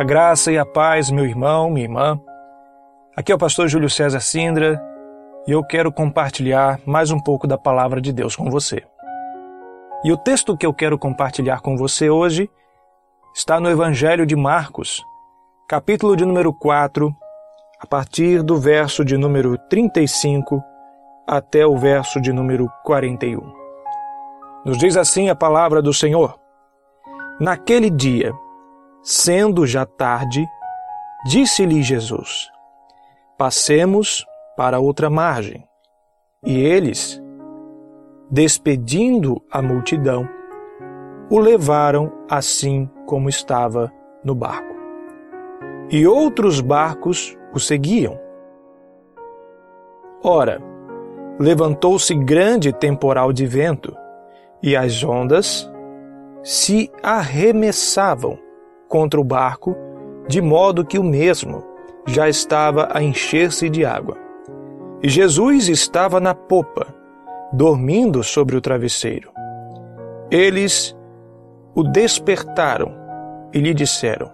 A graça e a paz, meu irmão, minha irmã. Aqui é o pastor Júlio César Sindra e eu quero compartilhar mais um pouco da palavra de Deus com você. E o texto que eu quero compartilhar com você hoje está no Evangelho de Marcos, capítulo de número 4, a partir do verso de número 35 até o verso de número 41. Nos diz assim a palavra do Senhor: Naquele dia, Sendo já tarde, disse-lhe Jesus: Passemos para outra margem. E eles, despedindo a multidão, o levaram assim como estava no barco. E outros barcos o seguiam. Ora, levantou-se grande temporal de vento, e as ondas se arremessavam contra o barco, de modo que o mesmo já estava a encher-se de água. E Jesus estava na popa, dormindo sobre o travesseiro. Eles o despertaram e lhe disseram: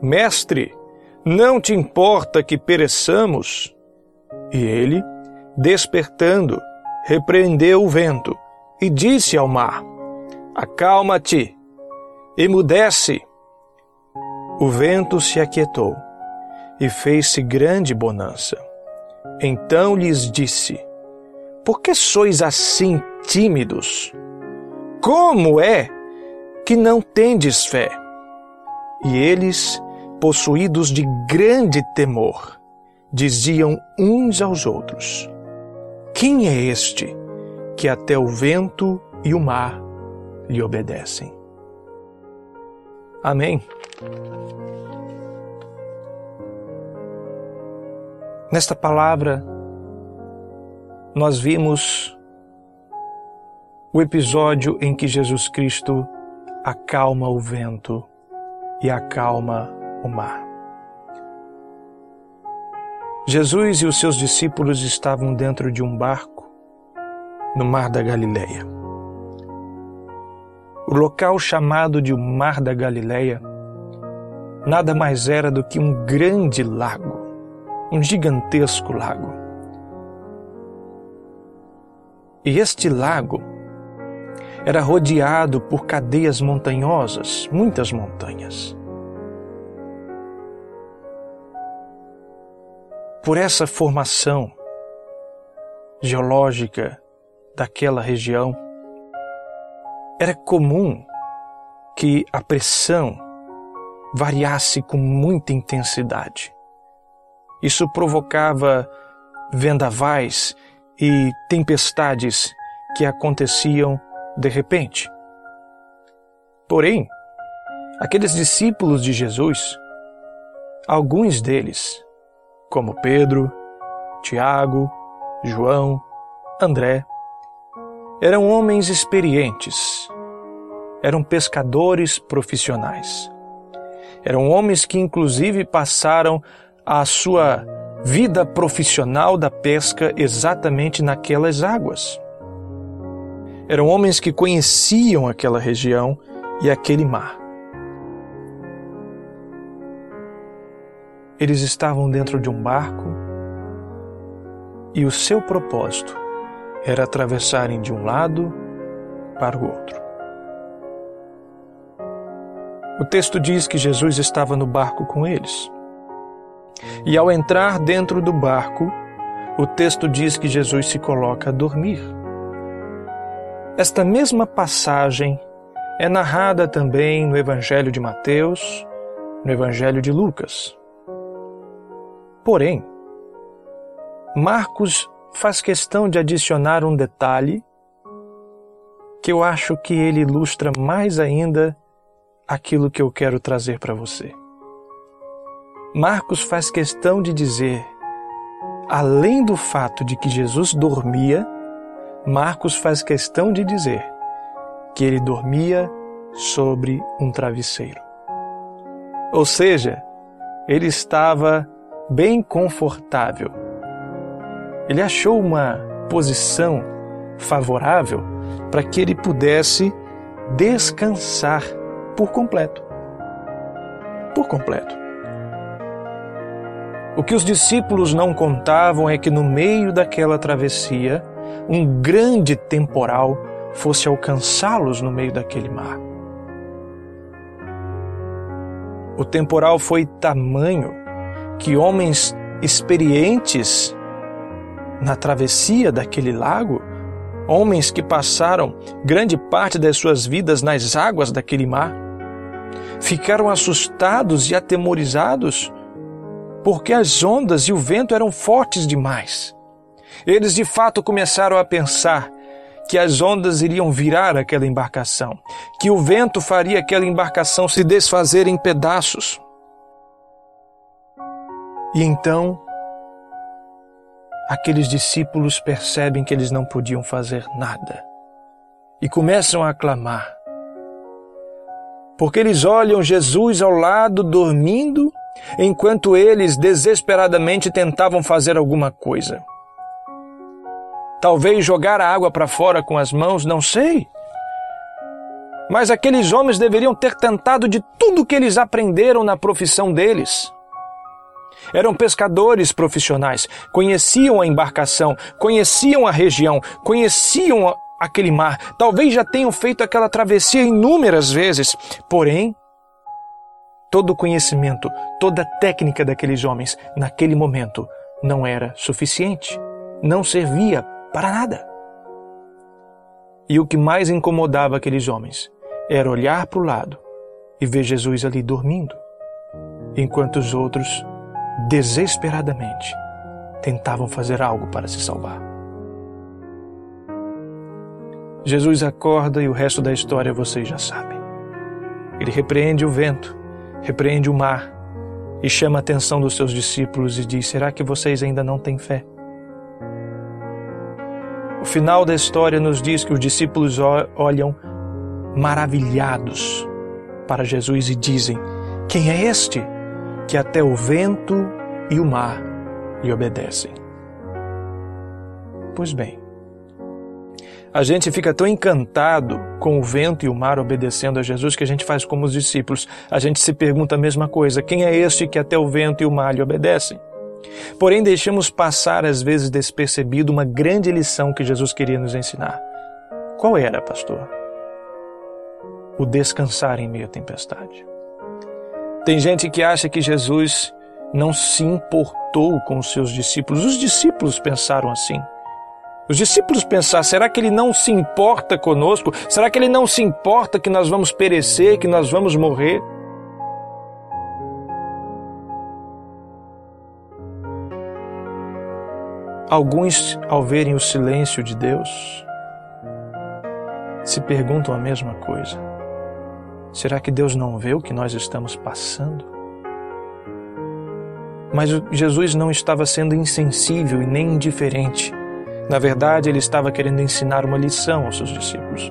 Mestre, não te importa que pereçamos? E ele, despertando, repreendeu o vento e disse ao mar: Acalma-te, emudece. O vento se aquietou e fez-se grande bonança. Então lhes disse: Por que sois assim tímidos? Como é que não tendes fé? E eles, possuídos de grande temor, diziam uns aos outros: Quem é este que até o vento e o mar lhe obedecem? Amém. Nesta palavra, nós vimos o episódio em que Jesus Cristo acalma o vento e acalma o mar. Jesus e os seus discípulos estavam dentro de um barco no Mar da Galileia. O local chamado de o Mar da Galileia nada mais era do que um grande lago um gigantesco lago. E este lago era rodeado por cadeias montanhosas, muitas montanhas. Por essa formação geológica daquela região, era comum que a pressão variasse com muita intensidade. Isso provocava vendavais e tempestades que aconteciam de repente. Porém, aqueles discípulos de Jesus, alguns deles, como Pedro, Tiago, João, André, eram homens experientes, eram pescadores profissionais. Eram homens que, inclusive, passaram a sua vida profissional da pesca exatamente naquelas águas. Eram homens que conheciam aquela região e aquele mar. Eles estavam dentro de um barco e o seu propósito era atravessarem de um lado para o outro. O texto diz que Jesus estava no barco com eles. E ao entrar dentro do barco, o texto diz que Jesus se coloca a dormir. Esta mesma passagem é narrada também no Evangelho de Mateus, no Evangelho de Lucas. Porém, Marcos faz questão de adicionar um detalhe que eu acho que ele ilustra mais ainda aquilo que eu quero trazer para você. Marcos faz questão de dizer, além do fato de que Jesus dormia, Marcos faz questão de dizer que ele dormia sobre um travesseiro. Ou seja, ele estava bem confortável. Ele achou uma posição favorável para que ele pudesse descansar por completo. por completo. O que os discípulos não contavam é que no meio daquela travessia, um grande temporal fosse alcançá-los no meio daquele mar. O temporal foi tamanho que homens experientes na travessia daquele lago, homens que passaram grande parte das suas vidas nas águas daquele mar, ficaram assustados e atemorizados porque as ondas e o vento eram fortes demais. Eles de fato começaram a pensar que as ondas iriam virar aquela embarcação, que o vento faria aquela embarcação se desfazer em pedaços. E então, aqueles discípulos percebem que eles não podiam fazer nada e começam a clamar. Porque eles olham Jesus ao lado dormindo enquanto eles desesperadamente tentavam fazer alguma coisa. Talvez jogar a água para fora com as mãos, não sei. Mas aqueles homens deveriam ter tentado de tudo que eles aprenderam na profissão deles. Eram pescadores profissionais, conheciam a embarcação, conheciam a região, conheciam aquele mar, talvez já tenham feito aquela travessia inúmeras vezes, porém todo o conhecimento, toda a técnica daqueles homens naquele momento não era suficiente, não servia para nada. E o que mais incomodava aqueles homens era olhar para o lado e ver Jesus ali dormindo, enquanto os outros, desesperadamente, tentavam fazer algo para se salvar. Jesus acorda e o resto da história vocês já sabem. Ele repreende o vento repreende o mar e chama a atenção dos seus discípulos e diz: Será que vocês ainda não têm fé? O final da história nos diz que os discípulos olham maravilhados para Jesus e dizem: Quem é este que até o vento e o mar lhe obedecem? Pois bem, a gente fica tão encantado com o vento e o mar obedecendo a Jesus que a gente faz como os discípulos. A gente se pergunta a mesma coisa: quem é este que até o vento e o mar lhe obedecem? Porém, deixamos passar às vezes despercebido uma grande lição que Jesus queria nos ensinar. Qual era, pastor? O descansar em meio à tempestade. Tem gente que acha que Jesus não se importou com os seus discípulos. Os discípulos pensaram assim. Os discípulos pensaram: será que ele não se importa conosco? Será que ele não se importa que nós vamos perecer, que nós vamos morrer? Alguns, ao verem o silêncio de Deus, se perguntam a mesma coisa. Será que Deus não vê o que nós estamos passando? Mas Jesus não estava sendo insensível e nem indiferente. Na verdade, ele estava querendo ensinar uma lição aos seus discípulos.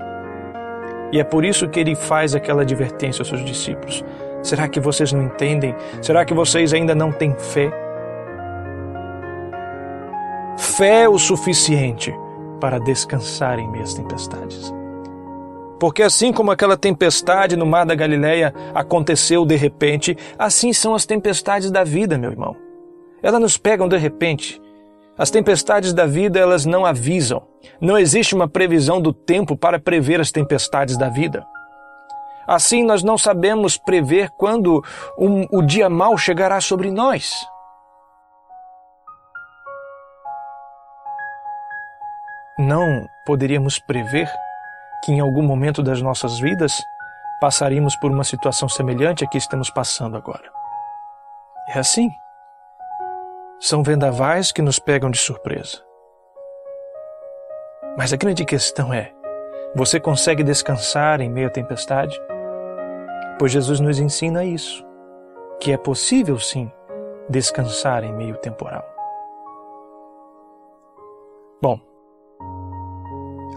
E é por isso que ele faz aquela advertência aos seus discípulos. Será que vocês não entendem? Será que vocês ainda não têm fé? Fé o suficiente para descansar em meias tempestades. Porque assim como aquela tempestade no mar da Galileia aconteceu de repente, assim são as tempestades da vida, meu irmão. Elas nos pegam de repente as tempestades da vida, elas não avisam. Não existe uma previsão do tempo para prever as tempestades da vida. Assim, nós não sabemos prever quando um, o dia mau chegará sobre nós. Não poderíamos prever que em algum momento das nossas vidas passaríamos por uma situação semelhante a que estamos passando agora. É assim. São vendavais que nos pegam de surpresa. Mas a grande questão é: você consegue descansar em meio à tempestade? Pois Jesus nos ensina isso, que é possível sim descansar em meio temporal. Bom,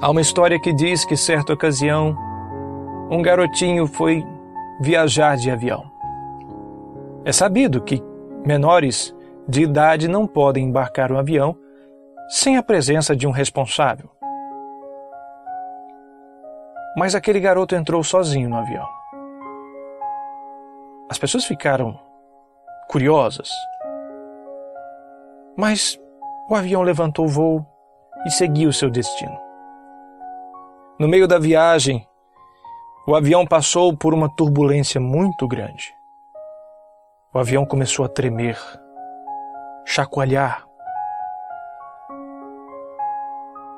há uma história que diz que certa ocasião um garotinho foi viajar de avião. É sabido que menores de idade não podem embarcar um avião sem a presença de um responsável. Mas aquele garoto entrou sozinho no avião. As pessoas ficaram curiosas. Mas o avião levantou o voo e seguiu seu destino. No meio da viagem, o avião passou por uma turbulência muito grande. O avião começou a tremer, chacoalhar.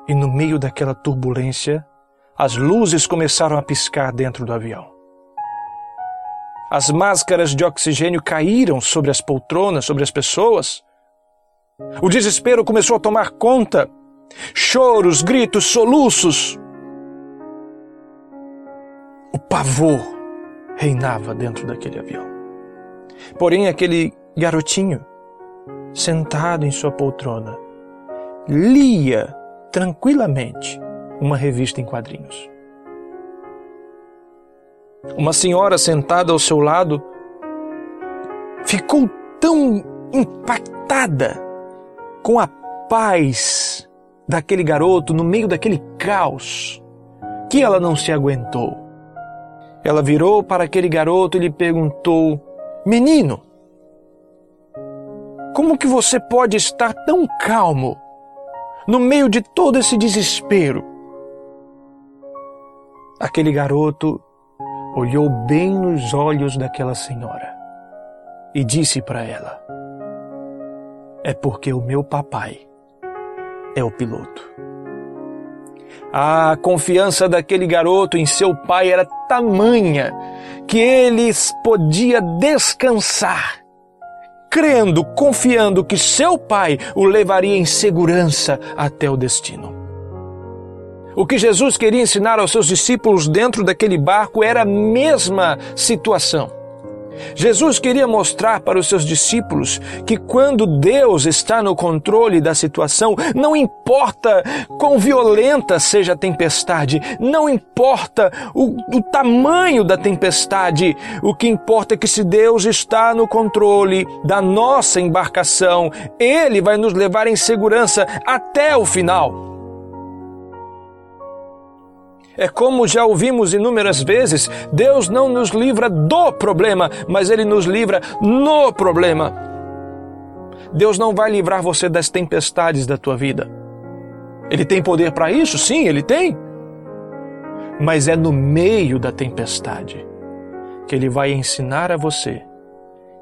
E no meio daquela turbulência, as luzes começaram a piscar dentro do avião. As máscaras de oxigênio caíram sobre as poltronas, sobre as pessoas. O desespero começou a tomar conta. Choros, gritos, soluços. O pavor reinava dentro daquele avião. Porém, aquele garotinho, sentado em sua poltrona, lia tranquilamente uma revista em quadrinhos. Uma senhora sentada ao seu lado ficou tão impactada com a paz daquele garoto no meio daquele caos que ela não se aguentou. Ela virou para aquele garoto e lhe perguntou: Menino, como que você pode estar tão calmo no meio de todo esse desespero? Aquele garoto olhou bem nos olhos daquela senhora e disse para ela: É porque o meu papai é o piloto. A confiança daquele garoto em seu pai era tamanha que ele podia descansar, crendo, confiando que seu pai o levaria em segurança até o destino. O que Jesus queria ensinar aos seus discípulos dentro daquele barco era a mesma situação. Jesus queria mostrar para os seus discípulos que quando Deus está no controle da situação, não importa quão violenta seja a tempestade, não importa o, o, tamanho da tempestade, o que importa é que se Deus está no controle da nossa embarcação, Ele vai nos levar em segurança até o final. É como já ouvimos inúmeras vezes: Deus não nos livra do problema, mas Ele nos livra no problema. Deus não vai livrar você das tempestades da tua vida. Ele tem poder para isso? Sim, Ele tem. Mas é no meio da tempestade que Ele vai ensinar a você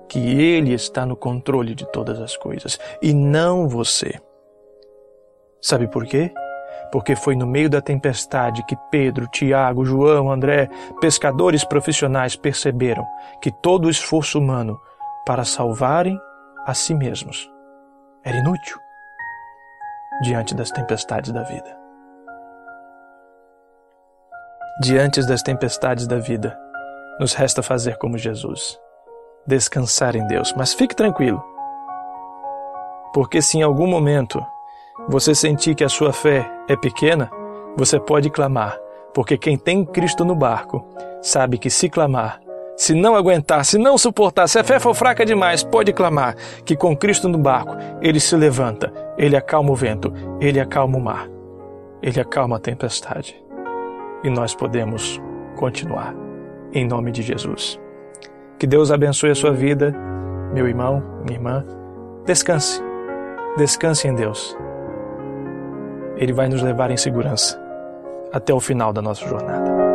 que Ele está no controle de todas as coisas e não você. Sabe por quê? Porque foi no meio da tempestade que Pedro, Tiago, João, André, pescadores profissionais perceberam que todo o esforço humano para salvarem a si mesmos era inútil diante das tempestades da vida. Diante das tempestades da vida, nos resta fazer como Jesus, descansar em Deus. Mas fique tranquilo, porque se em algum momento você sentir que a sua fé é pequena, você pode clamar, porque quem tem Cristo no barco sabe que se clamar, se não aguentar, se não suportar, se a fé for fraca demais, pode clamar que com Cristo no barco ele se levanta, ele acalma o vento, ele acalma o mar, ele acalma a tempestade. E nós podemos continuar em nome de Jesus. Que Deus abençoe a sua vida, meu irmão, minha irmã. Descanse. Descanse em Deus ele vai nos levar em segurança até o final da nossa jornada.